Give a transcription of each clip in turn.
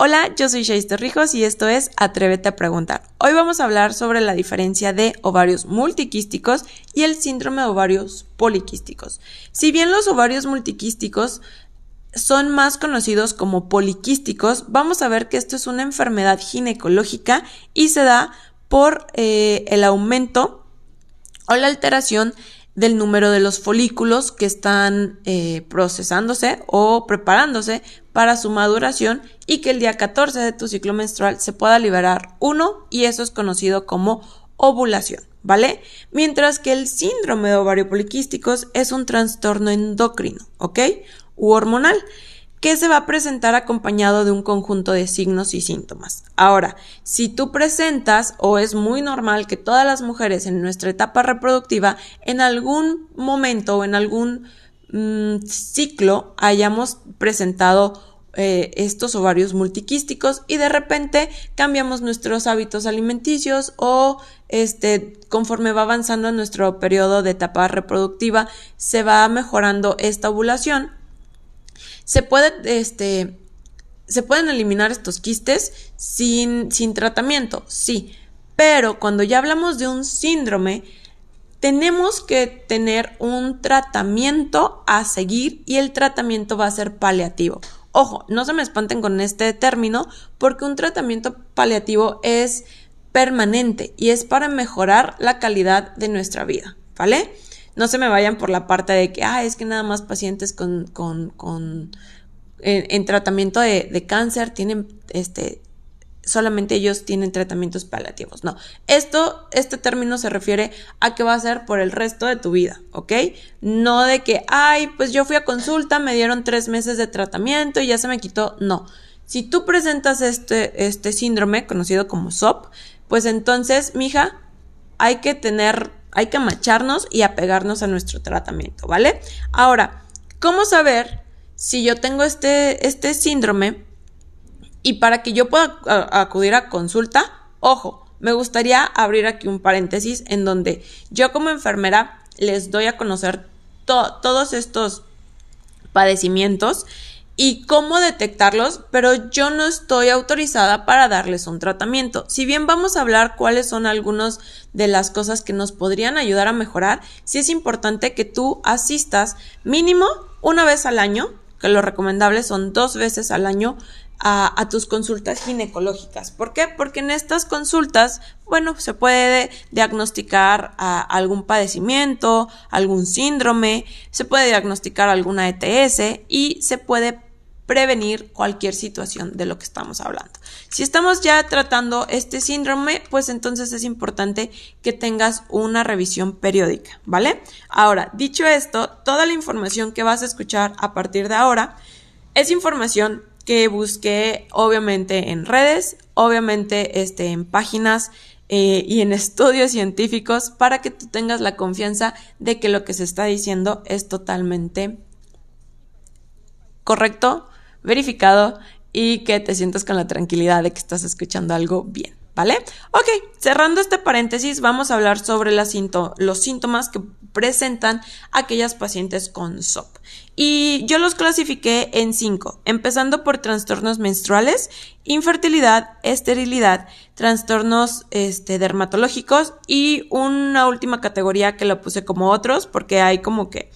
Hola, yo soy Shaiste Rijos y esto es Atrévete a preguntar. Hoy vamos a hablar sobre la diferencia de ovarios multiquísticos y el síndrome de ovarios poliquísticos. Si bien los ovarios multiquísticos son más conocidos como poliquísticos, vamos a ver que esto es una enfermedad ginecológica y se da por eh, el aumento o la alteración del número de los folículos que están eh, procesándose o preparándose para su maduración y que el día 14 de tu ciclo menstrual se pueda liberar uno y eso es conocido como ovulación, ¿vale? Mientras que el síndrome de ovario poliquísticos es un trastorno endocrino, ¿ok? U hormonal que se va a presentar acompañado de un conjunto de signos y síntomas. Ahora, si tú presentas o es muy normal que todas las mujeres en nuestra etapa reproductiva en algún momento o en algún mm, ciclo hayamos presentado eh, estos ovarios multiquísticos y de repente cambiamos nuestros hábitos alimenticios o este conforme va avanzando nuestro periodo de etapa reproductiva se va mejorando esta ovulación se puede, este, se pueden eliminar estos quistes sin, sin tratamiento, sí, pero cuando ya hablamos de un síndrome, tenemos que tener un tratamiento a seguir y el tratamiento va a ser paliativo. Ojo, no se me espanten con este término porque un tratamiento paliativo es permanente y es para mejorar la calidad de nuestra vida, ¿vale? no se me vayan por la parte de que, ah, es que nada más pacientes con, con, con en, tratamiento de, de, cáncer tienen, este, solamente ellos tienen tratamientos paliativos. No, esto, este término se refiere a que va a ser por el resto de tu vida, ¿ok? No de que, ay, pues yo fui a consulta, me dieron tres meses de tratamiento y ya se me quitó. No. Si tú presentas este, este síndrome conocido como SOP, pues entonces, mija, hay que tener hay que macharnos y apegarnos a nuestro tratamiento, ¿vale? Ahora, ¿cómo saber si yo tengo este, este síndrome y para que yo pueda acudir a consulta? Ojo, me gustaría abrir aquí un paréntesis en donde yo como enfermera les doy a conocer todos estos padecimientos y cómo detectarlos, pero yo no estoy autorizada para darles un tratamiento. Si bien vamos a hablar cuáles son algunas de las cosas que nos podrían ayudar a mejorar, sí es importante que tú asistas mínimo una vez al año, que lo recomendable son dos veces al año a, tus consultas ginecológicas. ¿Por qué? Porque en estas consultas, bueno, se puede diagnosticar algún padecimiento, algún síndrome, se puede diagnosticar alguna ETS y se puede prevenir cualquier situación de lo que estamos hablando. Si estamos ya tratando este síndrome, pues entonces es importante que tengas una revisión periódica, ¿vale? Ahora, dicho esto, toda la información que vas a escuchar a partir de ahora es información que busqué obviamente en redes, obviamente este, en páginas eh, y en estudios científicos para que tú tengas la confianza de que lo que se está diciendo es totalmente correcto, verificado y que te sientas con la tranquilidad de que estás escuchando algo bien. ¿Vale? Ok, cerrando este paréntesis, vamos a hablar sobre los síntomas que presentan aquellas pacientes con SOP. Y yo los clasifiqué en cinco, empezando por trastornos menstruales, infertilidad, esterilidad, trastornos este, dermatológicos y una última categoría que lo puse como otros porque hay como que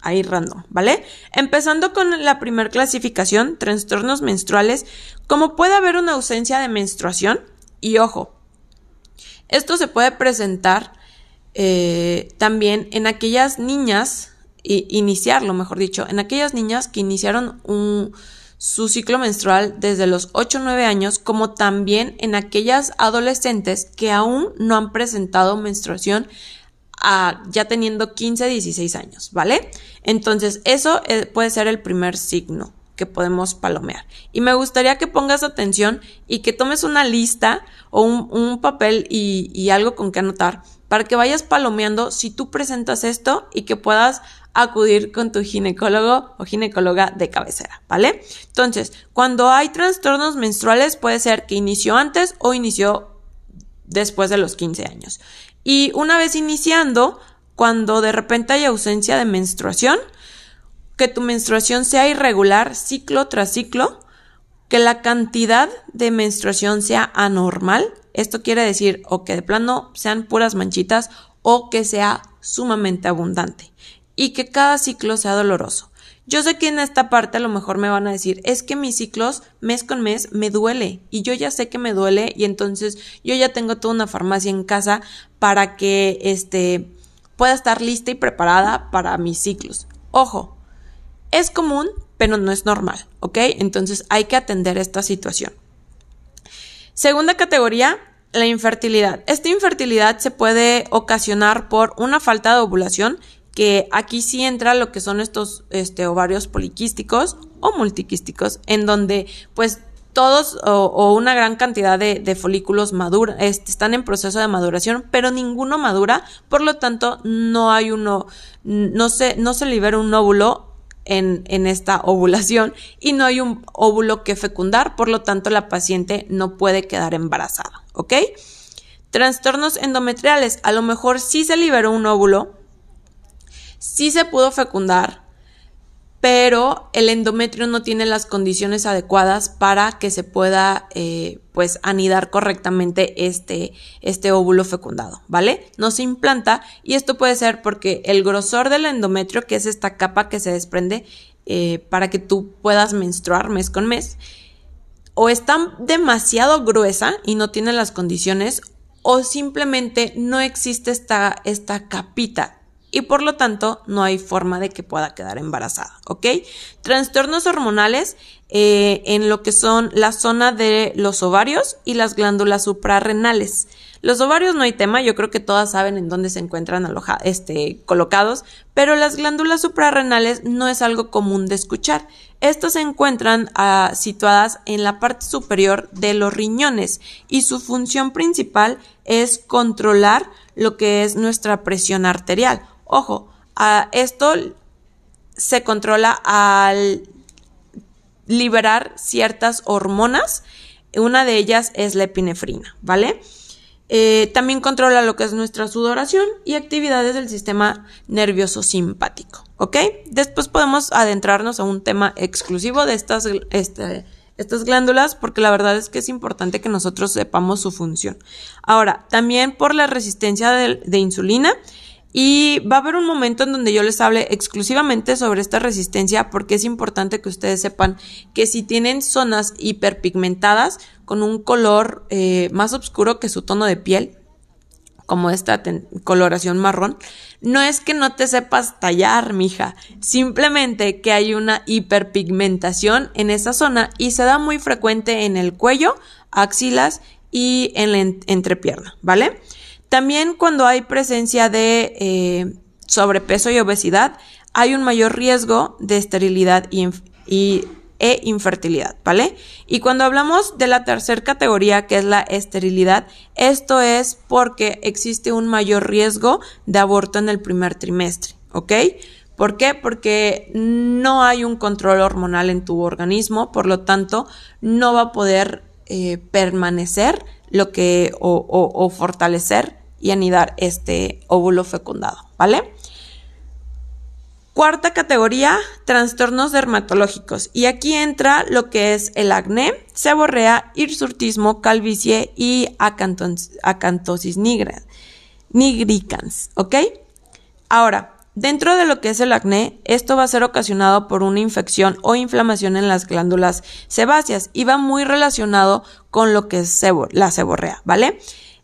ahí random, ¿vale? Empezando con la primer clasificación, trastornos menstruales, como puede haber una ausencia de menstruación, y ojo, esto se puede presentar eh, también en aquellas niñas, iniciarlo, mejor dicho, en aquellas niñas que iniciaron su ciclo menstrual desde los 8 o 9 años, como también en aquellas adolescentes que aún no han presentado menstruación ya teniendo 15, 16 años, ¿vale? Entonces, eso eh, puede ser el primer signo que podemos palomear. Y me gustaría que pongas atención y que tomes una lista o un, papel y, y, algo con que anotar para que vayas palomeando si tú presentas esto y que puedas acudir con tu ginecólogo o ginecóloga de cabecera, ¿vale? Entonces, cuando hay trastornos menstruales puede ser que inició antes o inició después de los 15 años. Y una vez iniciando, cuando de repente hay ausencia de menstruación, que tu menstruación sea irregular ciclo tras ciclo, que la cantidad de menstruación sea anormal. Esto quiere decir o que de plano sean puras manchitas o que sea sumamente abundante y que cada ciclo sea doloroso. Yo sé que en esta parte a lo mejor me van a decir, es que mis ciclos mes con mes me duele y yo ya sé que me duele y entonces yo ya tengo toda una farmacia en casa para que este pueda estar lista y preparada para mis ciclos. Ojo, es común, pero no es normal, ¿ok? Entonces hay que atender esta situación. Segunda categoría, la infertilidad. Esta infertilidad se puede ocasionar por una falta de ovulación, que aquí sí entra lo que son estos este, ovarios poliquísticos o multiquísticos, en donde pues todos o, una gran cantidad de, folículos maduran, este, están en proceso de maduración, pero ninguno madura, por lo tanto no hay uno, no se, no se libera un óvulo en, esta ovulación y no hay un óvulo que fecundar, por lo tanto la paciente no puede quedar embarazada, ¿ok? Trastornos endometriales, a lo mejor sí se liberó un óvulo, sí se pudo fecundar, pero el endometrio no tiene las condiciones adecuadas para que se pueda eh, pues anidar correctamente este, este óvulo fecundado, ¿vale? No se implanta y esto puede ser porque el grosor del endometrio, que es esta capa que se desprende eh, para que tú puedas menstruar mes con mes, o está demasiado gruesa y no tiene las condiciones, o simplemente no existe esta, esta capita y por lo tanto no hay forma de que pueda quedar embarazada, ¿ok? Trastornos hormonales eh, en lo que son la zona de los ovarios y las glándulas suprarrenales. Los ovarios no hay tema, yo creo que todas saben en dónde se encuentran este, colocados, pero las glándulas suprarrenales no es algo común de escuchar. Estas se encuentran ah, situadas en la parte superior de los riñones y su función principal es controlar lo que es nuestra presión arterial. Ojo, esto se controla al liberar ciertas hormonas. Una de ellas es la epinefrina, ¿vale? Eh, también controla lo que es nuestra sudoración y actividades del sistema nervioso simpático, ¿ok? Después podemos adentrarnos a un tema exclusivo de estas, este, estas glándulas porque la verdad es que es importante que nosotros sepamos su función. Ahora, también por la resistencia de insulina, y va a haber un momento en donde yo les hable exclusivamente sobre esta resistencia porque es importante que ustedes sepan que si tienen zonas hiperpigmentadas con un color eh, más oscuro que su tono de piel, como esta coloración marrón, no es que no te sepas tallar, mija, simplemente que hay una hiperpigmentación en esa zona y se da muy frecuente en el cuello, axilas y en la entrepierna, ¿vale? También cuando hay presencia de eh, sobrepeso y obesidad, hay un mayor riesgo de esterilidad y, e infertilidad, ¿vale? Y cuando hablamos de la tercera categoría, que es la esterilidad, esto es porque existe un mayor riesgo de aborto en el primer trimestre, ¿ok? ¿Por qué? Porque no hay un control hormonal en tu organismo, por lo tanto, no va a poder eh, permanecer lo que o, o fortalecer y anidar este óvulo fecundado, ¿vale? Cuarta categoría, trastornos dermatológicos. Y aquí entra lo que es el acné, seborrea, hirsutismo, calvicie y acantosis nigricans, ¿ok? Ahora, dentro de lo que es el acné, esto va a ser ocasionado por una infección o inflamación en las glándulas sebáceas y va muy relacionado con lo que es la seborrea, ¿vale?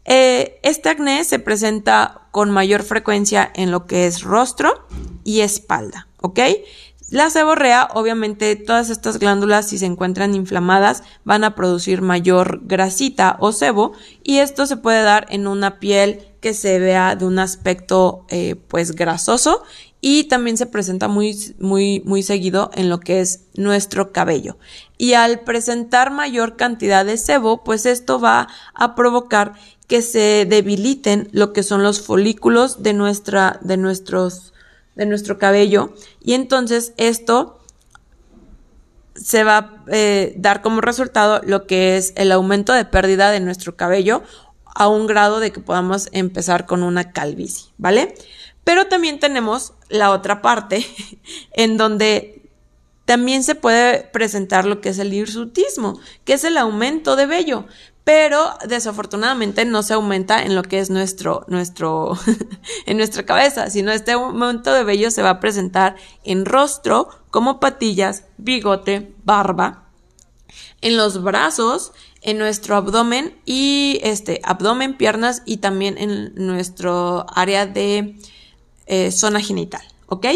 Eh, este acné se presenta con mayor frecuencia en lo que es rostro y espalda, ¿ok? La seborrea, obviamente, todas estas glándulas, si se encuentran inflamadas, van a producir mayor grasita o sebo, y esto se puede dar en una piel que se vea de un aspecto, eh, pues, grasoso, y también se presenta muy, muy, muy seguido en lo que es nuestro cabello. Y al presentar mayor cantidad de sebo, pues esto va a provocar que se debiliten lo que son los folículos de nuestra, de nuestros, de nuestro cabello. Y entonces esto se va a eh, dar como resultado lo que es el aumento de pérdida de nuestro cabello a un grado de que podamos empezar con una calvicie, ¿vale? Pero también tenemos la otra parte en donde también se puede presentar lo que es el hirsutismo, que es el aumento de vello, pero desafortunadamente no se aumenta en lo que es nuestro, nuestro, en nuestra cabeza, sino este aumento de vello se va a presentar en rostro, como patillas, bigote, barba, en los brazos, en nuestro abdomen y este abdomen, piernas y también en nuestro área de eh, zona genital, ¿ok?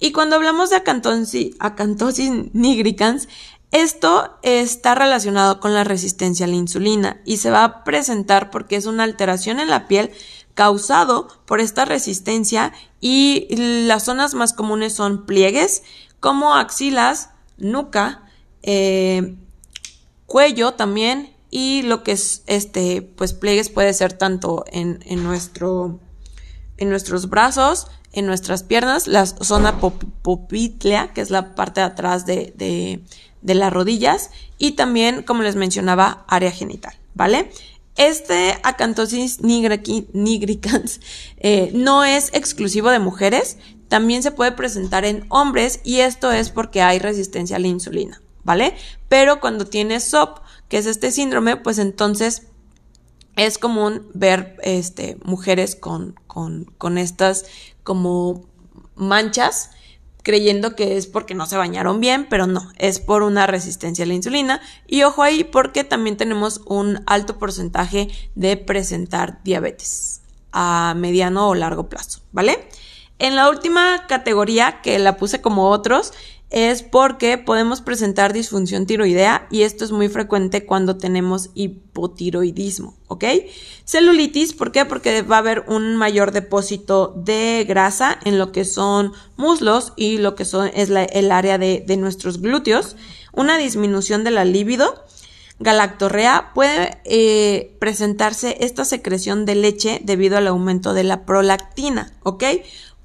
Y cuando hablamos de acantosis, acantosis nigricans, esto está relacionado con la resistencia a la insulina y se va a presentar porque es una alteración en la piel causado por esta resistencia y las zonas más comunes son pliegues como axilas, nuca, eh, cuello también y lo que es este pues pliegues puede ser tanto en, en nuestro en nuestros brazos en nuestras piernas, la zona popitlea, que es la parte de atrás de, de, las rodillas, y también, como les mencionaba, área genital, ¿vale? Este acantosis nigricans eh, no es exclusivo de mujeres, también se puede presentar en hombres y esto es porque hay resistencia a la insulina, ¿vale? Pero cuando tienes SOP, que es este síndrome, pues entonces es común ver este, mujeres con, con, con estas como manchas creyendo que es porque no se bañaron bien, pero no, es por una resistencia a la insulina. Y ojo ahí porque también tenemos un alto porcentaje de presentar diabetes a mediano o largo plazo, ¿vale? En la última categoría, que la puse como otros, es porque podemos presentar disfunción tiroidea y esto es muy frecuente cuando tenemos hipotiroidismo, ¿ok? Celulitis, ¿por qué? Porque va a haber un mayor depósito de grasa en lo que son muslos y lo que son, es el área de, nuestros glúteos, una disminución de la libido, galactorrea, puede eh, presentarse esta secreción de leche debido al aumento de la prolactina, ¿ok?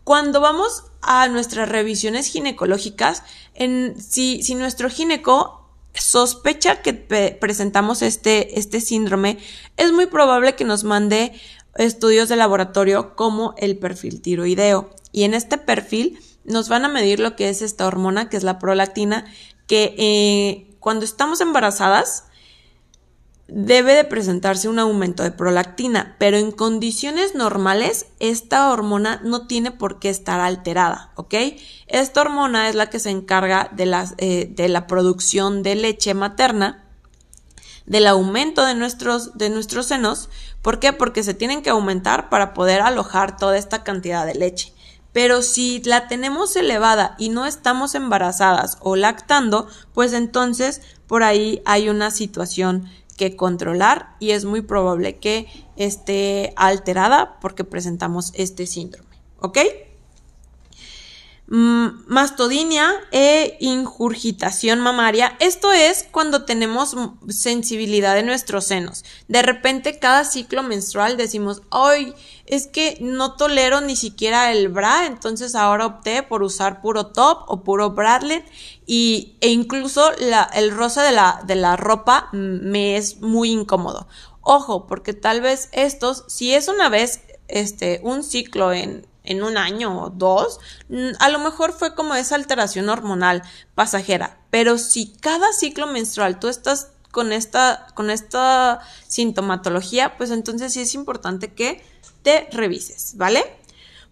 Cuando vamos a nuestras revisiones ginecológicas, en, si, nuestro gineco sospecha que presentamos este, este síndrome, es muy probable que nos mande estudios de laboratorio como el perfil tiroideo. Y en este perfil nos van a medir lo que es esta hormona, que es la prolactina, que eh, cuando estamos embarazadas, debe de presentarse un aumento de prolactina, pero en condiciones normales esta hormona no tiene por qué estar alterada, ¿ok? Esta hormona es la que se encarga de la, eh, de la producción de leche materna, del aumento de nuestros, de nuestros senos, ¿por qué? Porque se tienen que aumentar para poder alojar toda esta cantidad de leche. Pero si la tenemos elevada y no estamos embarazadas o lactando, pues entonces por ahí hay una situación que controlar y es muy probable que esté alterada porque presentamos este síndrome. ¿Ok? Mm, mastodinia e ingurgitación mamaria. Esto es cuando tenemos sensibilidad de nuestros senos. De repente, cada ciclo menstrual decimos, hoy es que no tolero ni siquiera el bra, entonces ahora opté por usar puro top o puro bralette y, e incluso el rosa de la, de la ropa me es muy incómodo. Ojo, porque tal vez estos, si es una vez, este, un ciclo en, en un año o dos, mm, a lo mejor fue como esa alteración hormonal pasajera. Pero si cada ciclo menstrual tú estás con esta, con esta sintomatología, pues entonces sí es importante que te revises, ¿vale?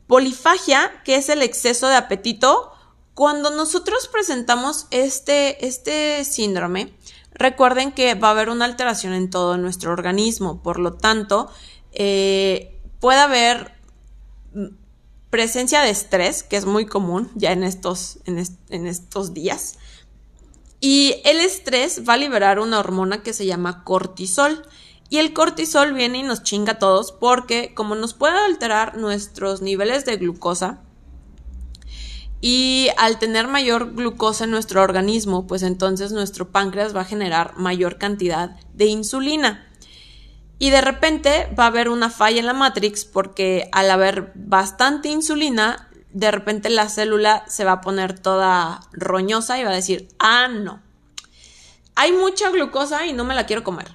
Polifagia, que es el exceso de apetito. Cuando nosotros presentamos este, este síndrome, recuerden que va a haber una alteración en todo nuestro organismo, por lo tanto, eh, puede haber presencia de estrés, que es muy común ya en estos, en, estos días. Y el estrés va a liberar una hormona que se llama cortisol. Y el cortisol viene y nos chinga a todos porque como nos puede alterar nuestros niveles de glucosa y al tener mayor glucosa en nuestro organismo, pues entonces nuestro páncreas va a generar mayor cantidad de insulina. Y de repente va a haber una falla en la Matrix porque al haber bastante insulina, de repente la célula se va a poner toda roñosa y va a decir, ah, no, hay mucha glucosa y no me la quiero comer.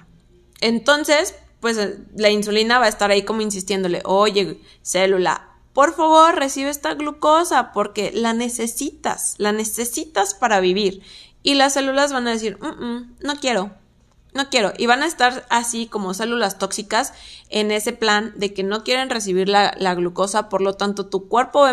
Entonces, pues la insulina va a estar ahí como insistiéndole, oye, célula, por favor, recibe esta glucosa porque la necesitas, la necesitas para vivir. Y las células van a decir, mm, mm, no quiero, no quiero. Y van a estar así como células tóxicas en ese plan de que no quieren recibir la, glucosa, por lo tanto tu cuerpo va a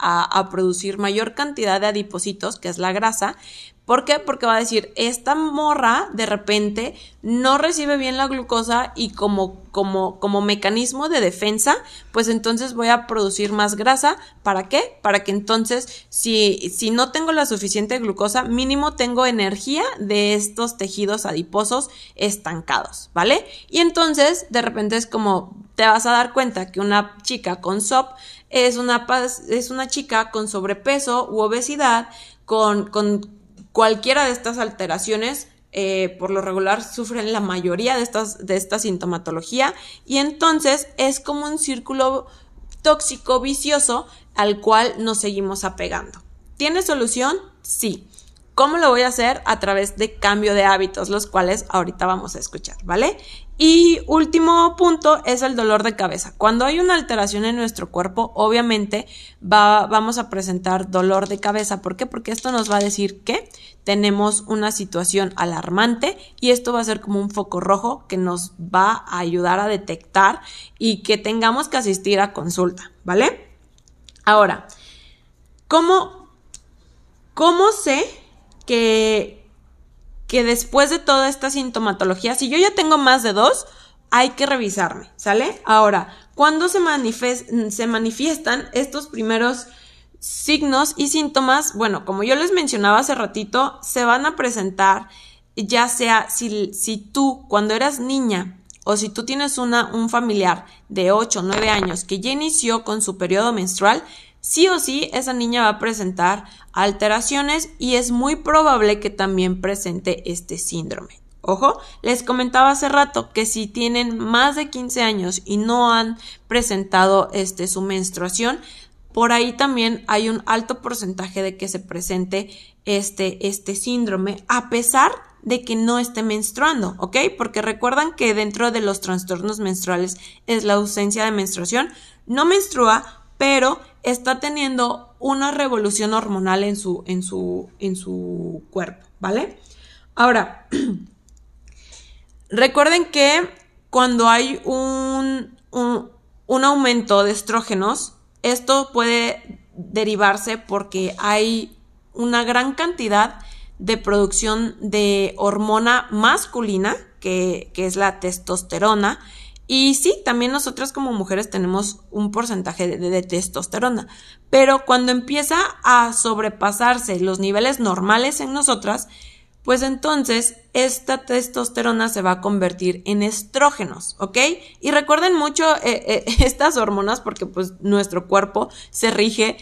a, producir mayor cantidad de adipocitos, que es la grasa, ¿Por qué? Porque va a decir, esta morra de repente no recibe bien la glucosa y como, como, como mecanismo de defensa, pues entonces voy a producir más grasa. ¿Para qué? Para que entonces, si, si no tengo la suficiente glucosa, mínimo tengo energía de estos tejidos adiposos estancados, ¿vale? Y entonces, de repente es como, te vas a dar cuenta que una chica con SOP es una, es una chica con sobrepeso u obesidad, con, con Cualquiera de estas alteraciones eh, por lo regular sufren la mayoría de, estas, de esta sintomatología y entonces es como un círculo tóxico vicioso al cual nos seguimos apegando. ¿Tiene solución? Sí. ¿Cómo lo voy a hacer? A través de cambio de hábitos, los cuales ahorita vamos a escuchar, ¿vale? Y último punto es el dolor de cabeza. Cuando hay una alteración en nuestro cuerpo, obviamente va, vamos a presentar dolor de cabeza. ¿Por qué? Porque esto nos va a decir que tenemos una situación alarmante y esto va a ser como un foco rojo que nos va a ayudar a detectar y que tengamos que asistir a consulta, ¿vale? Ahora, ¿cómo, cómo sé que, que después de toda esta sintomatología, si yo ya tengo más de dos, hay que revisarme, ¿sale? Ahora, ¿cuándo se, se manifiestan estos primeros signos y síntomas? Bueno, como yo les mencionaba hace ratito, se van a presentar ya sea si, si tú cuando eras niña o si tú tienes una, un familiar de 8 o 9 años que ya inició con su periodo menstrual, sí o sí esa niña va a presentar alteraciones y es muy probable que también presente este síndrome. Ojo, les comentaba hace rato que si tienen más de 15 años y no han presentado este su menstruación, por ahí también hay un alto porcentaje de que se presente este, este síndrome, a pesar de que no esté menstruando, ¿ok? Porque recuerdan que dentro de los trastornos menstruales es la ausencia de menstruación, no menstrua, pero está teniendo una revolución hormonal en su, en su, en su cuerpo, ¿vale? Ahora, recuerden que cuando hay un, un, aumento de estrógenos, esto puede derivarse porque hay una gran cantidad de producción de hormona masculina, que, que, es la testosterona, y sí, también nosotras como mujeres tenemos un porcentaje de, testosterona, pero cuando empieza a sobrepasarse los niveles normales en nosotras, pues entonces esta testosterona se va a convertir en estrógenos, ¿ok? Y recuerden mucho eh, eh, estas hormonas porque pues nuestro cuerpo se rige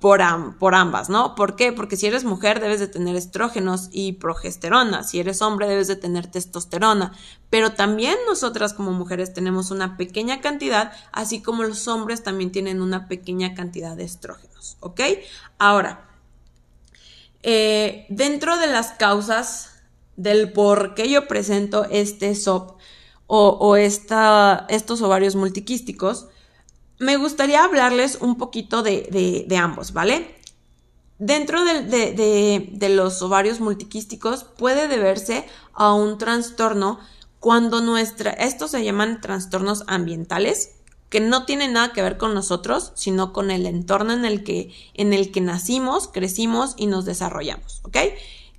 por, por, ambas, ¿no? ¿Por qué? Porque si eres mujer debes de tener estrógenos y progesterona, si eres hombre debes de tener testosterona, pero también nosotras como mujeres tenemos una pequeña cantidad, así como los hombres también tienen una pequeña cantidad de estrógenos, ¿ok? Ahora, eh, dentro de las causas del por qué yo presento este SOP o, o esta, estos ovarios multiquísticos, me gustaría hablarles un poquito de, ambos, ¿vale? Dentro de, los ovarios multiquísticos puede deberse a un trastorno cuando nuestra, estos se llaman trastornos ambientales, que no tienen nada que ver con nosotros, sino con el entorno en el que, en el que nacimos, crecimos y nos desarrollamos, ¿ok?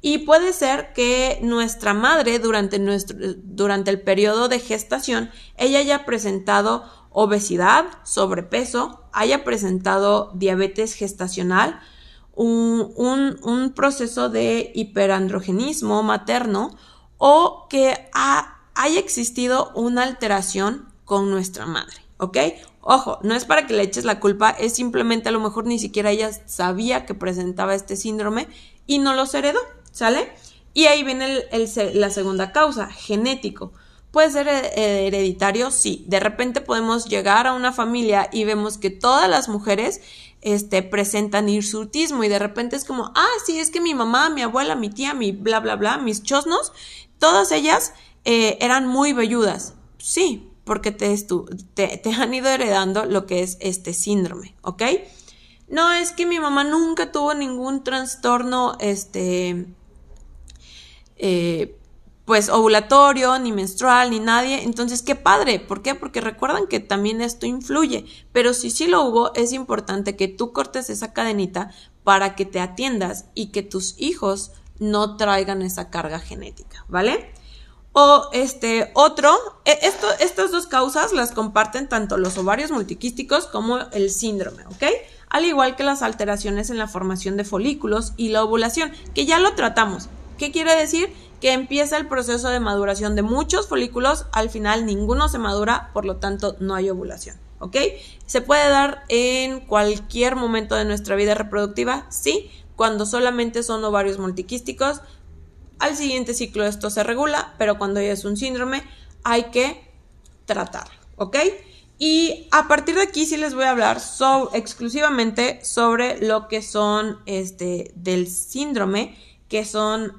Y puede ser que nuestra madre durante, nuestro, durante el periodo de gestación, ella haya presentado obesidad, sobrepeso, haya presentado diabetes gestacional, un, proceso de hiperandrogenismo materno o que haya existido una alteración con nuestra madre, ¿ok? Ojo, no es para que le eches la culpa, es simplemente a lo mejor ni siquiera ella sabía que presentaba este síndrome y no los heredó, ¿sale? Y ahí viene la segunda causa, genético. ¿Puede ser eh, hereditario? Sí. De repente podemos llegar a una familia y vemos que todas las mujeres este, presentan hirsutismo y de repente es como, ah, sí, es que mi mamá, mi abuela, mi tía, mi bla, bla, bla, mis chosnos, todas ellas eh, eran muy velludas. Sí, porque te, te, te han ido heredando lo que es este síndrome, ¿ok? No es que mi mamá nunca tuvo ningún trastorno, este, eh, pues ovulatorio, ni menstrual, ni nadie. Entonces, qué padre. ¿Por qué? Porque recuerdan que también esto influye. Pero si sí lo hubo, es importante que tú cortes esa cadenita para que te atiendas y que tus hijos no traigan esa carga genética, ¿vale? O este otro, e, esto, estas dos causas las comparten tanto los ovarios multiquísticos como el síndrome, ¿ok? Al igual que las alteraciones en la formación de folículos y la ovulación, que ya lo tratamos. ¿Qué quiere decir? Que empieza el proceso de maduración de muchos folículos, al final ninguno se madura, por lo tanto no hay ovulación, ¿ok? ¿Se puede dar en cualquier momento de nuestra vida reproductiva? Sí, cuando solamente son ovarios multiquísticos, al siguiente ciclo esto se regula, pero cuando ya es un síndrome hay que tratarlo, ¿ok? Y a partir de aquí sí les voy a hablar exclusivamente sobre lo que son este, del síndrome, que son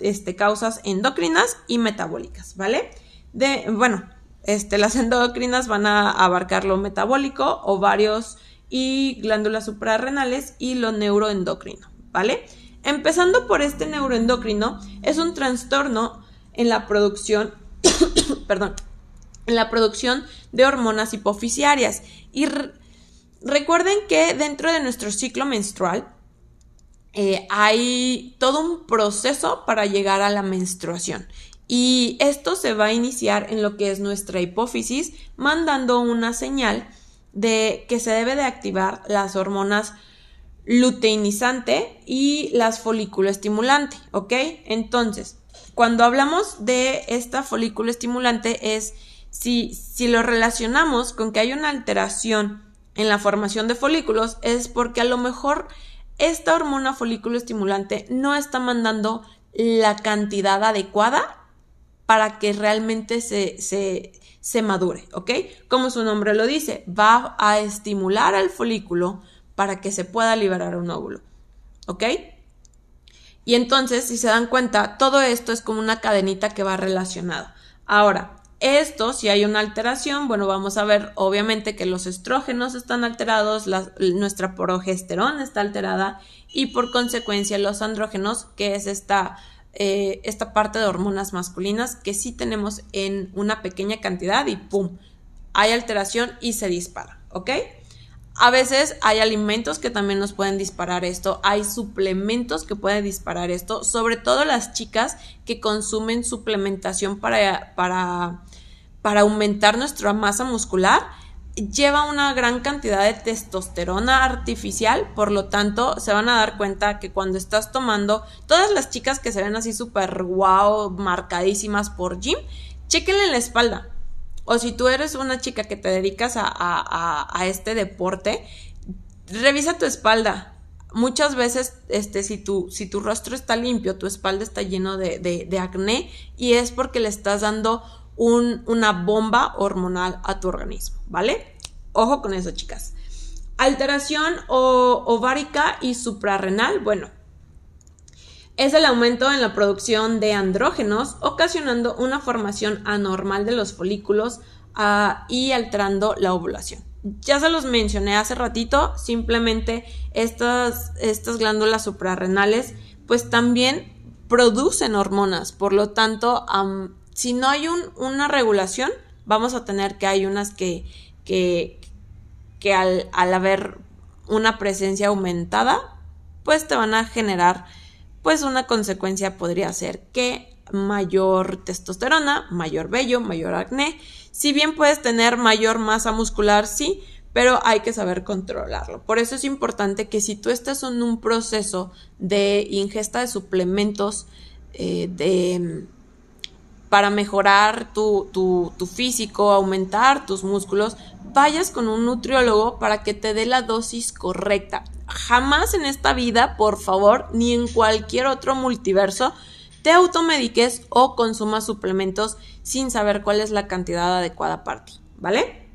este, causas endocrinas y metabólicas, ¿vale? De, bueno, este, las endocrinas van a abarcar lo metabólico, ovarios y glándulas suprarrenales y lo neuroendocrino, ¿vale? Empezando por este neuroendocrino, es un trastorno en la producción, perdón, en la producción de hormonas hipofisiarias. Y recuerden que dentro de nuestro ciclo menstrual eh, hay todo un proceso para llegar a la menstruación. Y esto se va a iniciar en lo que es nuestra hipófisis, mandando una señal de que se debe de activar las hormonas luteinizante y las folículo estimulante, ¿ok? Entonces, cuando hablamos de esta folículo estimulante es si, si lo relacionamos con que hay una alteración en la formación de folículos es porque a lo mejor esta hormona folículo estimulante no está mandando la cantidad adecuada para que realmente se, se, se madure, ¿ok? Como su nombre lo dice, va a estimular al folículo para que se pueda liberar un óvulo. ¿Ok? Y entonces, si se dan cuenta, todo esto es como una cadenita que va relacionada. Ahora, esto, si hay una alteración, bueno, vamos a ver obviamente que los estrógenos están alterados, nuestra progesterona está alterada y por consecuencia los andrógenos, que es esta, eh, esta parte de hormonas masculinas que sí tenemos en una pequeña cantidad y ¡pum! Hay alteración y se dispara, ¿ok? A veces hay alimentos que también nos pueden disparar esto, hay suplementos que pueden disparar esto, sobre todo las chicas que consumen suplementación para, para, para aumentar nuestra masa muscular, lleva una gran cantidad de testosterona artificial, por lo tanto se van a dar cuenta que cuando estás tomando, todas las chicas que se ven así súper wow, marcadísimas por gym, chequenle la espalda o si tú eres una chica que te dedicas a, este deporte, revisa tu espalda. Muchas veces, este, si tu, si tu rostro está limpio, tu espalda está lleno de, acné y es porque le estás dando una bomba hormonal a tu organismo, ¿vale? Ojo con eso, chicas. Alteración ovárica y suprarrenal, bueno, es el aumento en la producción de andrógenos, ocasionando una formación anormal de los folículos ah, y alterando la ovulación. Ya se los mencioné hace ratito, simplemente estas, estas glándulas suprarrenales pues también producen hormonas, por lo tanto, si no hay una regulación, vamos a tener que hay unas que, que, que al, al haber una presencia aumentada, pues te van a generar pues una consecuencia podría ser que mayor testosterona, mayor vello, mayor acné. Si bien puedes tener mayor masa muscular, sí, pero hay que saber controlarlo. Por eso es importante que si tú estás en un proceso de ingesta de suplementos eh, de, para mejorar tu, tu, físico, aumentar tus músculos, vayas con un nutriólogo para que te dé la dosis correcta jamás en esta vida, por favor, ni en cualquier otro multiverso, te automediques o consumas suplementos sin saber cuál es la cantidad adecuada para ti, ¿vale?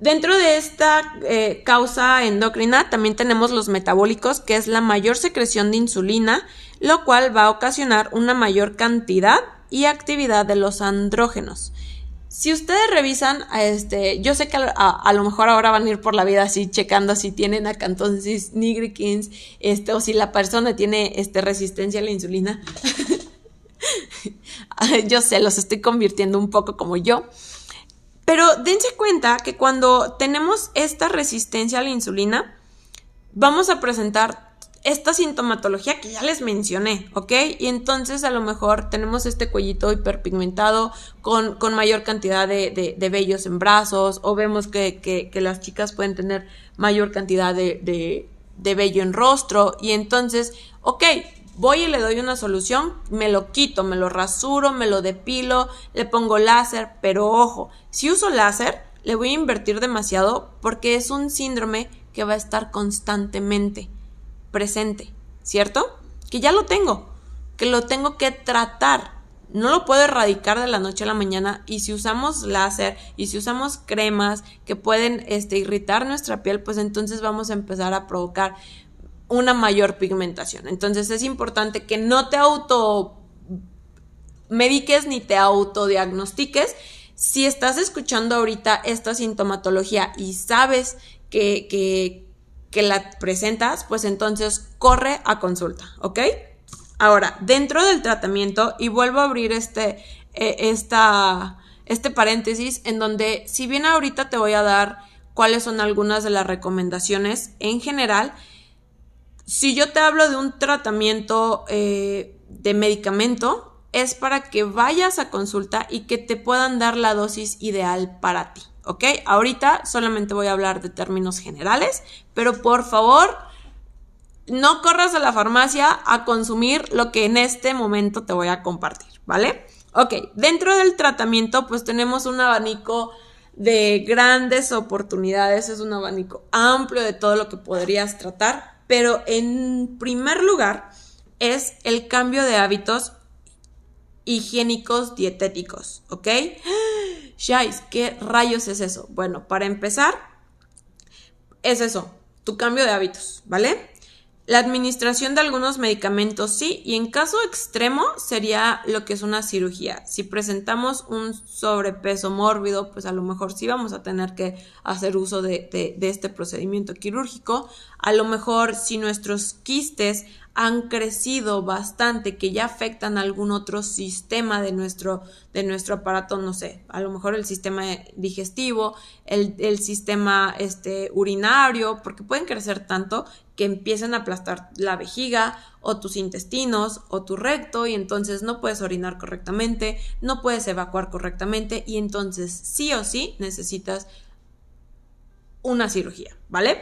Dentro de esta eh, causa endocrina también tenemos los metabólicos, que es la mayor secreción de insulina, lo cual va a ocasionar una mayor cantidad y actividad de los andrógenos. si ustedes revisan, este, yo sé que a, lo mejor ahora van a ir por la vida así checando si tienen acantosis nigricans, este, o si la persona tiene este, resistencia a la insulina. yo sé, los estoy convirtiendo un poco como yo. Pero dense cuenta que cuando tenemos esta resistencia a la insulina, vamos a presentar esta sintomatología que ya les mencioné, ¿ok? Y entonces a lo mejor tenemos este cuellito hiperpigmentado con, con mayor cantidad de, de, vellos en brazos o vemos que, que, las chicas pueden tener mayor cantidad de, de vello en rostro y entonces, ok, voy y le doy una solución, me lo quito, me lo rasuro, me lo depilo, le pongo láser, pero ojo, si uso láser, le voy a invertir demasiado porque es un síndrome que va a estar constantemente presente, ¿cierto? Que ya lo tengo, que lo tengo que tratar. No lo puedo erradicar de la noche a la mañana y si usamos láser y si usamos cremas que pueden este, irritar nuestra piel, pues entonces vamos a empezar a provocar una mayor pigmentación. Entonces es importante que no te auto mediques ni te autodiagnostiques. Si estás escuchando ahorita esta sintomatología y sabes que, que, que la presentas, pues entonces corre a consulta, ¿ok? Ahora, dentro del tratamiento, y vuelvo a abrir este, eh, esta, este paréntesis en donde, si bien ahorita te voy a dar cuáles son algunas de las recomendaciones en general, si yo te hablo de un tratamiento eh, de medicamento, es para que vayas a consulta y que te puedan dar la dosis ideal para ti. ¿Ok? Ahorita solamente voy a hablar de términos generales, pero por favor, no corras a la farmacia a consumir lo que en este momento te voy a compartir, ¿vale? Ok, dentro del tratamiento pues tenemos un abanico de grandes oportunidades, es un abanico amplio de todo lo que podrías tratar, pero en primer lugar es el cambio de hábitos higiénicos dietéticos, ¿ok? Shais, ¿qué rayos es eso? Bueno, para empezar, es eso, tu cambio de hábitos, ¿vale? La administración de algunos medicamentos sí, y en caso extremo sería lo que es una cirugía. Si presentamos un sobrepeso mórbido, pues a lo mejor sí vamos a tener que hacer uso de, de este procedimiento quirúrgico. A lo mejor si nuestros quistes han crecido bastante, que ya afectan algún otro sistema de nuestro, de nuestro aparato, no sé, a lo mejor el sistema digestivo, el, el sistema este, urinario, porque pueden crecer tanto que empiecen a aplastar la vejiga o tus intestinos o tu recto y entonces no puedes orinar correctamente, no puedes evacuar correctamente y entonces sí o sí necesitas una cirugía, ¿vale?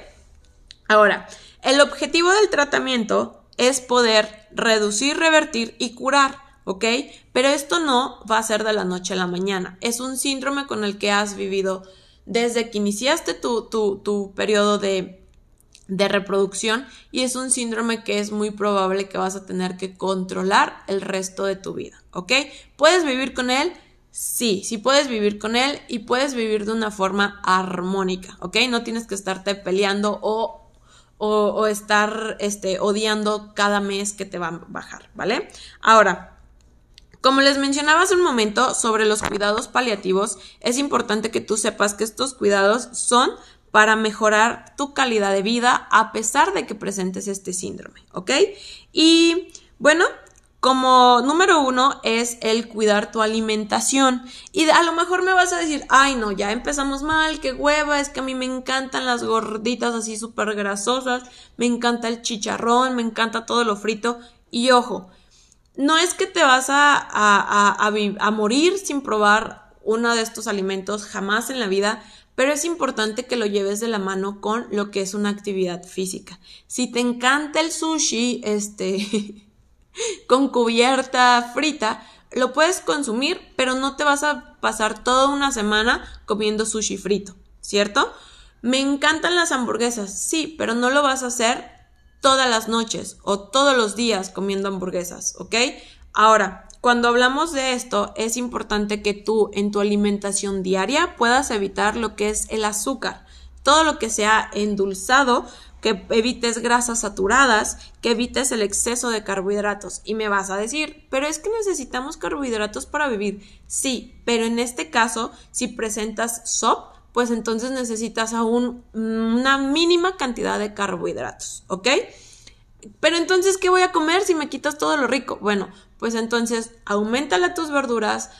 Ahora, el objetivo del tratamiento es poder reducir, revertir y curar, ¿ok? Pero esto no va a ser de la noche a la mañana. Es un síndrome con el que has vivido desde que iniciaste tu, tu, tu periodo de, de reproducción y es un síndrome que es muy probable que vas a tener que controlar el resto de tu vida, ¿ok? ¿Puedes vivir con él? Sí, sí puedes vivir con él y puedes vivir de una forma armónica, ¿ok? No tienes que estarte peleando o o, estar este, odiando cada mes que te va a bajar, ¿vale? Ahora, como les mencionaba hace un momento sobre los cuidados paliativos, es importante que tú sepas que estos cuidados son para mejorar tu calidad de vida a pesar de que presentes este síndrome, ¿ok? Y bueno, como número uno es el cuidar tu alimentación. Y a lo mejor me vas a decir, ay no, ya empezamos mal, qué hueva, es que a mí me encantan las gorditas así súper grasosas, me encanta el chicharrón, me encanta todo lo frito. Y ojo, no es que te vas a, a, a morir sin probar uno de estos alimentos jamás en la vida, pero es importante que lo lleves de la mano con lo que es una actividad física. Si te encanta el sushi, este... con cubierta frita, lo puedes consumir, pero no te vas a pasar toda una semana comiendo sushi frito, ¿cierto? Me encantan las hamburguesas, sí, pero no lo vas a hacer todas las noches o todos los días comiendo hamburguesas, ¿ok? Ahora, cuando hablamos de esto, es importante que tú en tu alimentación diaria puedas evitar lo que es el azúcar. Todo lo que sea endulzado que evites grasas saturadas, que evites el exceso de carbohidratos. Y me vas a decir, pero es que necesitamos carbohidratos para vivir. Sí, pero en este caso, si presentas SOP, pues entonces necesitas aún una mínima cantidad de carbohidratos, ¿ok? Pero entonces, ¿qué voy a comer si me quitas todo lo rico? Bueno, pues entonces aumenta tus verduras,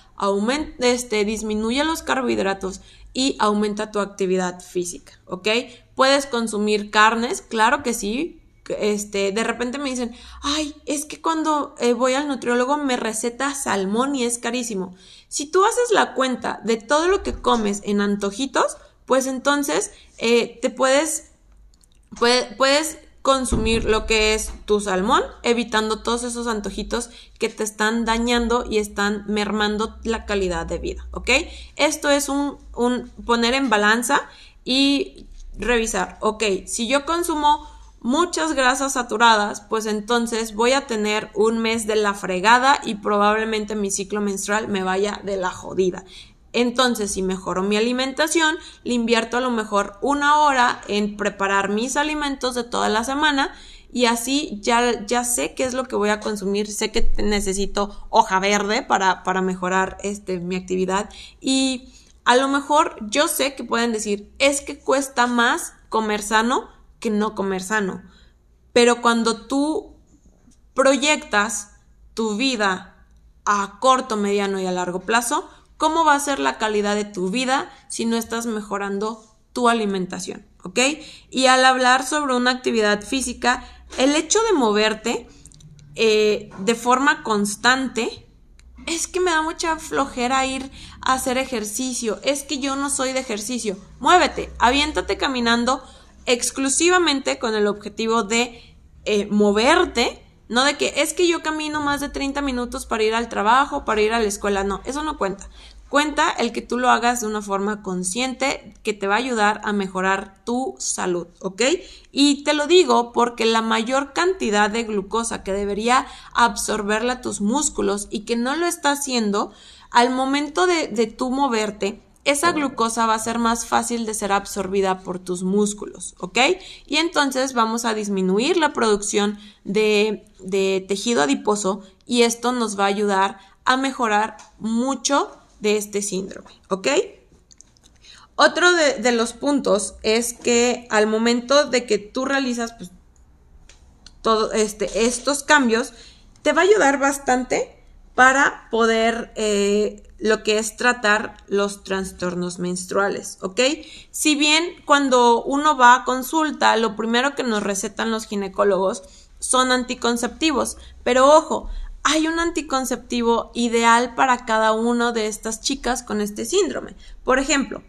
este, disminuye los carbohidratos y aumenta tu actividad física, ¿ok? Puedes consumir carnes, claro que sí. Este, de repente me dicen, ay, es que cuando eh, voy al nutriólogo me receta salmón y es carísimo. Si tú haces la cuenta de todo lo que comes en antojitos, pues entonces eh, te puedes, puedes consumir lo que es tu salmón, evitando todos esos antojitos que te están dañando y están mermando la calidad de vida, ¿ok? Esto es un, un poner en balanza y revisar, ok, si yo consumo muchas grasas saturadas, pues entonces voy a tener un mes de la fregada y probablemente mi ciclo menstrual me vaya de la jodida. Entonces, si mejoro mi alimentación, le invierto a lo mejor una hora en preparar mis alimentos de toda la semana y así ya, ya sé qué es lo que voy a consumir, sé que necesito hoja verde para, para mejorar este, mi actividad y a lo mejor yo sé que pueden decir, es que cuesta más comer sano que no comer sano, pero cuando tú proyectas tu vida a corto, mediano y a largo plazo, cómo va a ser la calidad de tu vida si no estás mejorando tu alimentación, ¿ok? Y al hablar sobre una actividad física, el hecho de moverte eh, de forma constante, es que me da mucha flojera ir a hacer ejercicio, es que yo no soy de ejercicio. Muévete, aviéntate caminando exclusivamente con el objetivo de eh, moverte, no de que es que yo camino más de 30 minutos para ir al trabajo, para ir a la escuela, no, eso no cuenta. Cuenta el que tú lo hagas de una forma consciente que te va a ayudar a mejorar tu salud, ¿ok? Y te lo digo porque la mayor cantidad de glucosa que debería absorberla tus músculos y que no lo está haciendo, al momento de, de tú moverte, esa glucosa va a ser más fácil de ser absorbida por tus músculos, ¿ok? Y entonces vamos a disminuir la producción de, de tejido adiposo y esto nos va a ayudar a mejorar mucho de este síndrome, ¿ok? Otro de, los puntos es que al momento de que tú realizas pues, este, estos cambios, te va a ayudar bastante para poder eh, lo que es tratar los trastornos menstruales, ¿ok? Si bien cuando uno va a consulta, lo primero que nos recetan los ginecólogos son anticonceptivos, pero ojo, hay un anticonceptivo ideal para cada una de estas chicas con este síndrome. Por ejemplo,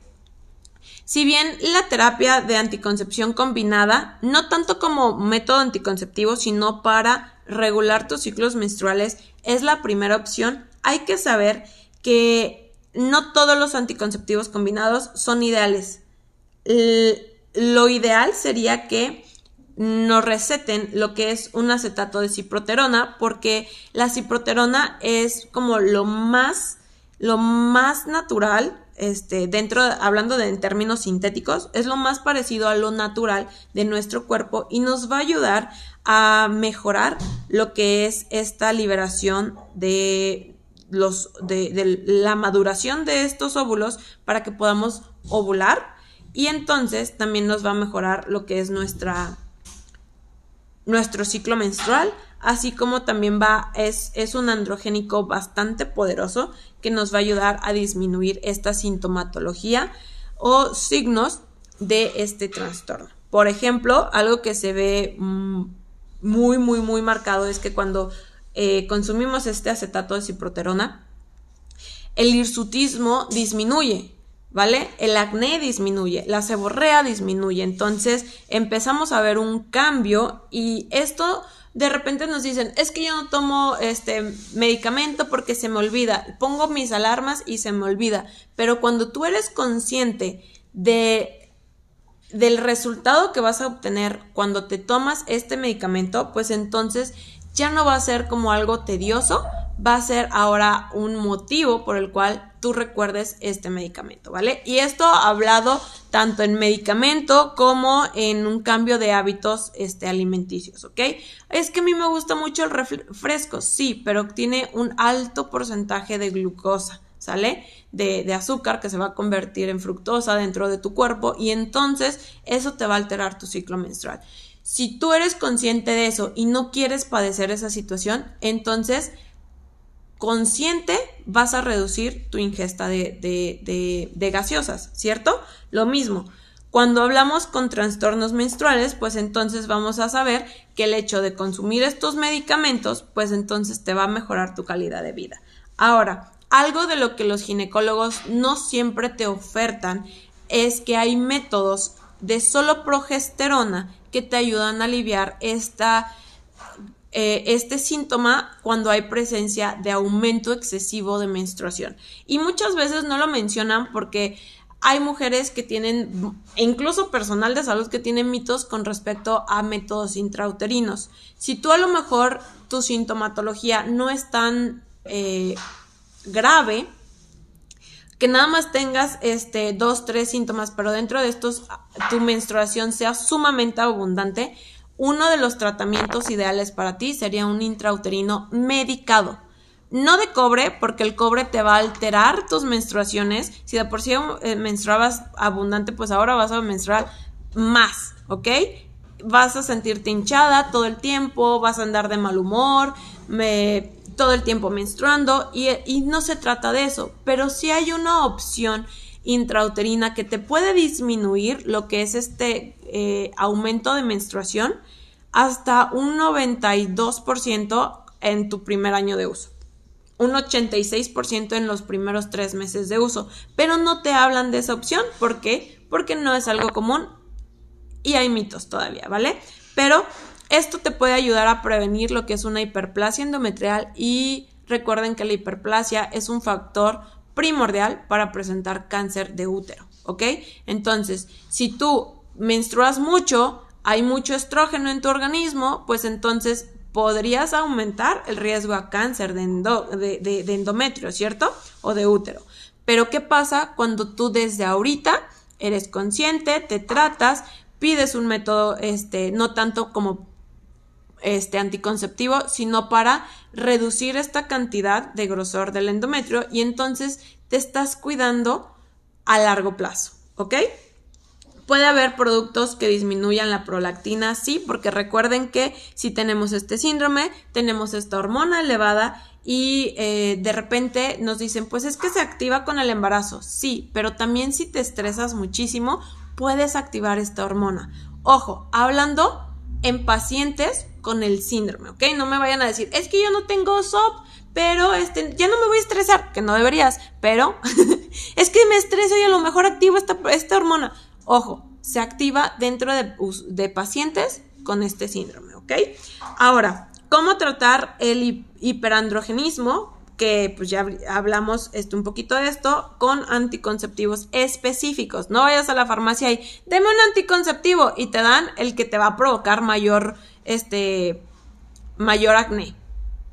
si bien la terapia de anticoncepción combinada, no tanto como método anticonceptivo, sino para regular tus ciclos menstruales, es la primera opción, hay que saber que no todos los anticonceptivos combinados son ideales. lo ideal sería que nos receten lo que es un acetato de ciproterona porque la ciproterona es como lo más lo más natural este dentro hablando de en términos sintéticos es lo más parecido a lo natural de nuestro cuerpo y nos va a ayudar a mejorar lo que es esta liberación de los de, de la maduración de estos óvulos para que podamos ovular. Y entonces también nos va a mejorar lo que es nuestra nuestro ciclo menstrual, así como también va, es, es un androgénico bastante poderoso que nos va a ayudar a disminuir esta sintomatología o signos de este trastorno. Por ejemplo, algo que se ve mm, muy, muy, muy marcado es que cuando eh, consumimos este acetato de ciproterona, el hirsutismo disminuye. ¿Vale? El acné disminuye, la seborrea disminuye, entonces empezamos a ver un cambio y esto de repente nos dicen, es que yo no tomo este medicamento porque se me olvida, pongo mis alarmas y se me olvida, pero cuando tú eres consciente de del resultado que vas a obtener cuando te tomas este medicamento, pues entonces ya no va a ser como algo tedioso, va a ser ahora un motivo por el cual tú recuerdes este medicamento, ¿vale? Y esto hablado tanto en medicamento como en un cambio de hábitos este, alimenticios, ¿ok? Es que a mí me gusta mucho el refresco, sí, pero tiene un alto porcentaje de glucosa. ¿sale? De, de, azúcar que se va a convertir en fructosa dentro de tu cuerpo y entonces eso te va a alterar tu ciclo menstrual. Si tú eres consciente de eso y no quieres padecer esa situación, entonces consciente vas a reducir tu ingesta de, de, de, gaseosas, ¿cierto? Lo mismo. Cuando hablamos con trastornos menstruales, pues entonces vamos a saber que el hecho de consumir estos medicamentos, pues entonces te va a mejorar tu calidad de vida. Ahora, algo de lo que los ginecólogos no siempre te ofertan es que hay métodos de solo progesterona que te ayudan a aliviar esta eh, este síntoma cuando hay presencia de aumento excesivo de menstruación. Y muchas veces no lo mencionan porque hay mujeres que tienen, incluso personal de salud, que tienen mitos con respecto a métodos intrauterinos. Si tú a lo mejor tu sintomatología no es tan eh, grave, que nada más tengas este dos, tres síntomas, pero dentro de estos tu menstruación sea sumamente abundante, uno de los tratamientos ideales para ti sería un intrauterino medicado. No de cobre, porque el cobre te va a alterar tus menstruaciones. Si de por sí eh, menstruabas abundante, pues ahora vas a menstruar más, ¿ok? Vas a sentirte hinchada todo el tiempo, vas a andar de mal humor, todo el tiempo menstruando y, no se trata de eso, pero sí hay una opción intrauterina que te puede disminuir lo que es este eh, aumento de menstruación hasta un 92% en tu primer año de uso. Un 86% en los primeros tres meses de uso. Pero no te hablan de esa opción. ¿Por qué? Porque no es algo común y hay mitos todavía, ¿vale? Pero esto te puede ayudar a prevenir lo que es una hiperplasia endometrial y recuerden que la hiperplasia es un factor primordial para presentar cáncer de útero, ¿ok? Entonces, si tú menstruas mucho, hay mucho estrógeno en tu organismo, pues entonces podrías aumentar el riesgo a cáncer de, endometrio, ¿cierto? O de útero. Pero ¿qué pasa cuando tú desde ahorita eres consciente, te tratas, pides un método, este, no tanto como este anticonceptivo, sino para reducir esta cantidad de grosor del endometrio y entonces te estás cuidando a largo plazo, ¿ok? Puede haber productos que disminuyan la prolactina, sí, porque recuerden que si tenemos este síndrome, tenemos esta hormona elevada y eh, de repente nos dicen, pues es que se activa con el embarazo, sí, pero también si te estresas muchísimo, puedes activar esta hormona. Ojo, hablando en pacientes con el síndrome, ¿ok? No me vayan a decir, es que yo no tengo SOP, pero este, ya no me voy a estresar, que no deberías, pero es que me estreso y a lo mejor activo esta, esta hormona. Ojo, se activa dentro de, pacientes con este síndrome, ¿ok? Ahora, ¿cómo tratar el hiperandrogenismo? que pues ya hablamos esto, un poquito de esto, con anticonceptivos específicos. No vayas a la farmacia y deme un anticonceptivo y te dan el que te va a provocar mayor, este, mayor acné.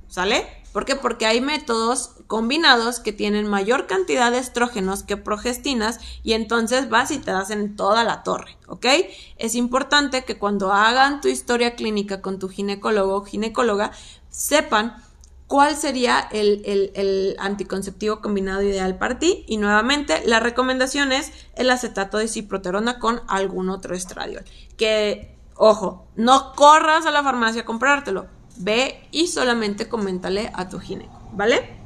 ¿Sale? ¿Por qué? Porque hay métodos combinados que tienen mayor cantidad de estrógenos que progestinas y entonces vas y te das en toda la torre, ¿ok? Es importante que cuando hagan tu historia clínica con tu ginecólogo o ginecóloga sepan cuál sería el, anticonceptivo combinado ideal para ti. Y nuevamente, la recomendación es el acetato de ciproterona con algún otro estradiol. Que, ojo, no corras a la farmacia a comprártelo. Ve y solamente coméntale a tu gineco, ¿vale?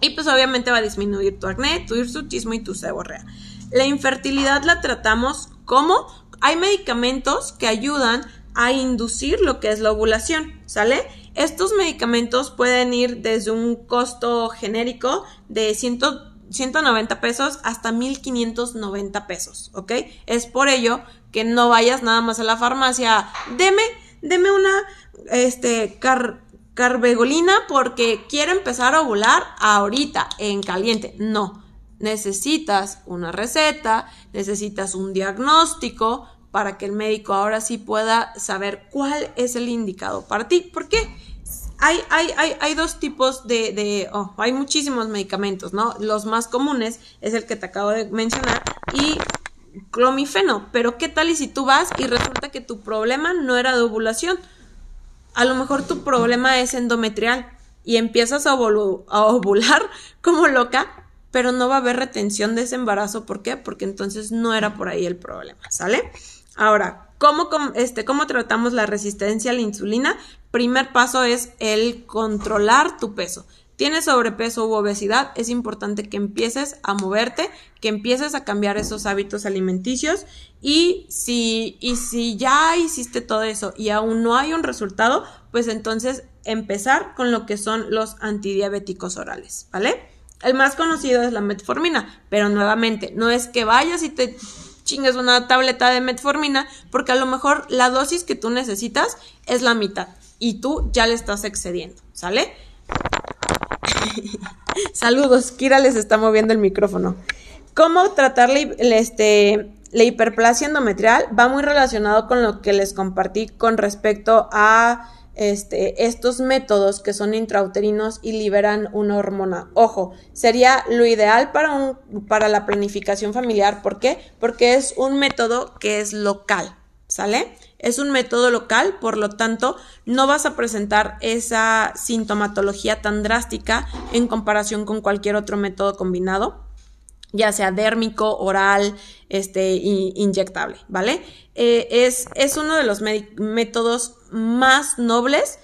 Y pues obviamente va a disminuir tu acné, tu hirsutismo y tu seborrea. La infertilidad la tratamos como hay medicamentos que ayudan a inducir lo que es la ovulación, ¿sale? Estos medicamentos pueden ir desde un costo genérico de 190 pesos hasta 1590 pesos, ¿ok? Es por ello que no vayas nada más a la farmacia, deme, deme una, este, carvegolina porque quiero empezar a ovular ahorita, en caliente. No, necesitas una receta, necesitas un diagnóstico, para que el médico ahora sí pueda saber cuál es el indicado para ti. ¿Por qué? hay, hay, hay, hay dos tipos de, de oh, hay muchísimos medicamentos, ¿no? Los más comunes es el que te acabo de mencionar y clomifeno, pero ¿qué tal y si tú vas y resulta que tu problema no era de ovulación? A lo mejor tu problema es endometrial y empiezas a, ovular como loca, pero no va a haber retención de ese embarazo. ¿Por qué? Porque entonces no era por ahí el problema, ¿sale? Ahora, ¿cómo, este, ¿cómo tratamos la resistencia a la insulina? Primer paso es el controlar tu peso. Tienes sobrepeso u obesidad, es importante que empieces a moverte, que empieces a cambiar esos hábitos alimenticios y si, y si ya hiciste todo eso y aún no hay un resultado, pues entonces empezar con lo que son los antidiabéticos orales, ¿vale? El más conocido es la metformina, pero nuevamente, no es que vayas y te chingues una tableta de metformina, porque a lo mejor la dosis que tú necesitas es la mitad y tú ya le estás excediendo, ¿sale? Saludos, Kira les está moviendo el micrófono. ¿Cómo tratar la, este, la hiperplasia endometrial? Va muy relacionado con lo que les compartí con respecto a este, estos métodos que son intrauterinos y liberan una hormona. Ojo, sería lo ideal para, un, para la planificación familiar. ¿Por qué? Porque es un método que es local, ¿sale? Es un método local, por lo tanto, no vas a presentar esa sintomatología tan drástica en comparación con cualquier otro método combinado, ya sea dérmico, oral, este, inyectable, ¿vale? Eh, es, es, uno de los métodos más nobles,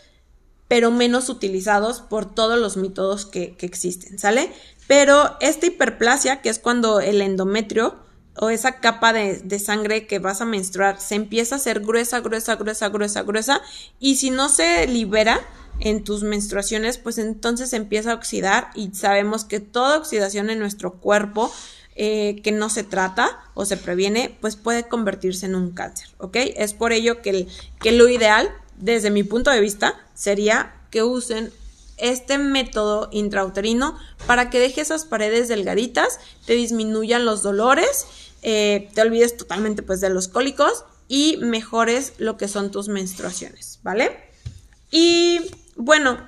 pero menos utilizados por todos los métodos que, que existen, ¿sale? Pero esta hiperplasia, que es cuando el endometrio o esa capa de, sangre que vas a menstruar se empieza a hacer gruesa, gruesa, gruesa, gruesa, gruesa y si no se libera en tus menstruaciones, pues entonces se empieza a oxidar y sabemos que toda oxidación en nuestro cuerpo eh, que no se trata o se previene, pues puede convertirse en un cáncer, ¿ok? Es por ello que, que lo ideal, desde mi punto de vista, sería que usen este método intrauterino para que deje esas paredes delgaditas, te disminuyan los dolores eh, te olvides totalmente pues de los cólicos y mejores lo que son tus menstruaciones, ¿vale? Y bueno,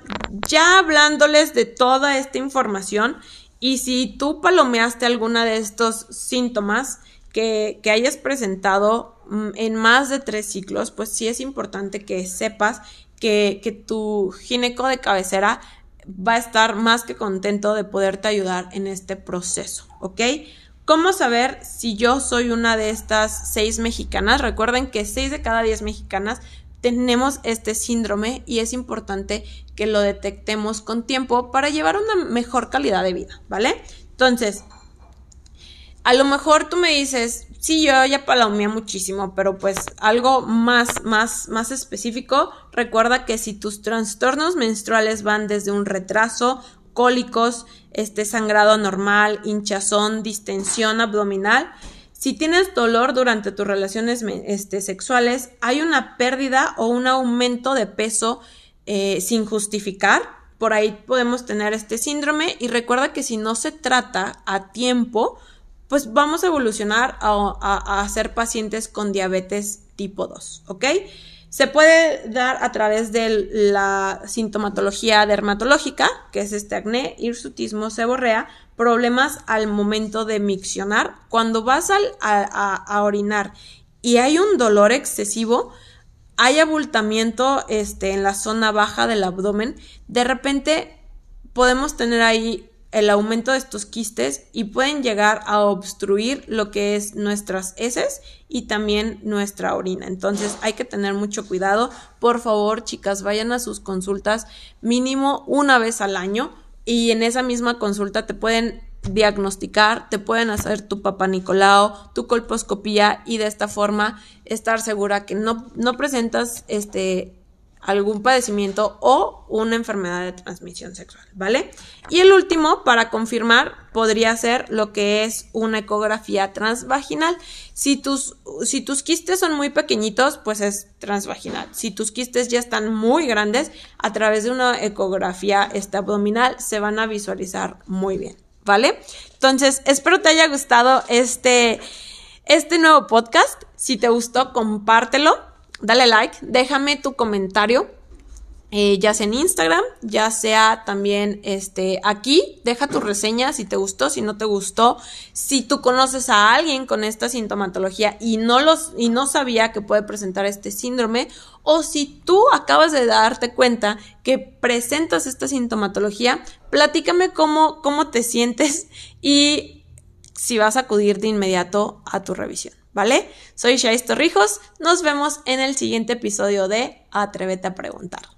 ya hablándoles de toda esta información y si tú palomeaste alguna de estos síntomas que, hayas presentado mm, en más de tres ciclos, pues sí es importante que sepas que, que tu gineco de cabecera va a estar más que contento de poderte ayudar en este proceso, ¿ok? ¿Cómo saber si yo soy una de estas seis mexicanas? Recuerden que seis de cada diez mexicanas tenemos este síndrome y es importante que lo detectemos con tiempo para llevar una mejor calidad de vida, ¿vale? Entonces, a lo mejor tú me dices, sí, yo ya palomeé muchísimo, pero pues algo más, más, más específico, recuerda que si tus trastornos menstruales van desde un retraso, cólicos, este sangrado normal, hinchazón, distensión abdominal. Si tienes dolor durante tus relaciones este, sexuales, hay una pérdida o un aumento de peso eh, sin justificar. Por ahí podemos tener este síndrome y recuerda que si no se trata a tiempo, pues vamos a evolucionar a, a ser pacientes con diabetes tipo 2, ¿ok? Se puede dar a través de la sintomatología dermatológica, que es este acné, hirsutismo, seborrea, problemas al momento de miccionar. Cuando vas a, orinar y hay un dolor excesivo, hay abultamiento este, en la zona baja del abdomen, de repente podemos tener ahí el aumento de estos quistes y pueden llegar a obstruir lo que es nuestras heces y también nuestra orina. Entonces hay que tener mucho cuidado. Por favor, chicas, vayan a sus consultas mínimo una vez al año y en esa misma consulta te pueden diagnosticar, te pueden hacer tu papá Nicolau, tu colposcopía y de esta forma estar segura que no, no presentas este algún padecimiento o una enfermedad de transmisión sexual, ¿vale? Y el último, para confirmar, podría ser lo que es una ecografía transvaginal. Si tus, si tus quistes son muy pequeñitos, pues es transvaginal. Si tus quistes ya están muy grandes, a través de una ecografía abdominal se van a visualizar muy bien, ¿vale? Entonces, espero te haya gustado este, este nuevo podcast. Si te gustó, compártelo dale like, déjame tu comentario eh, ya sea en Instagram, ya sea también este, aquí. Deja tu reseña si te gustó, si no te gustó. Si tú conoces a alguien con esta sintomatología y no, los, y no sabía que puede presentar este síndrome, o si tú acabas de darte cuenta que presentas esta sintomatología, platícame cómo, cómo te sientes y si vas a acudir de inmediato a tu revisión. ¿Vale? Soy Shais Torrijos. Nos vemos en el siguiente episodio de Atrévete a preguntar.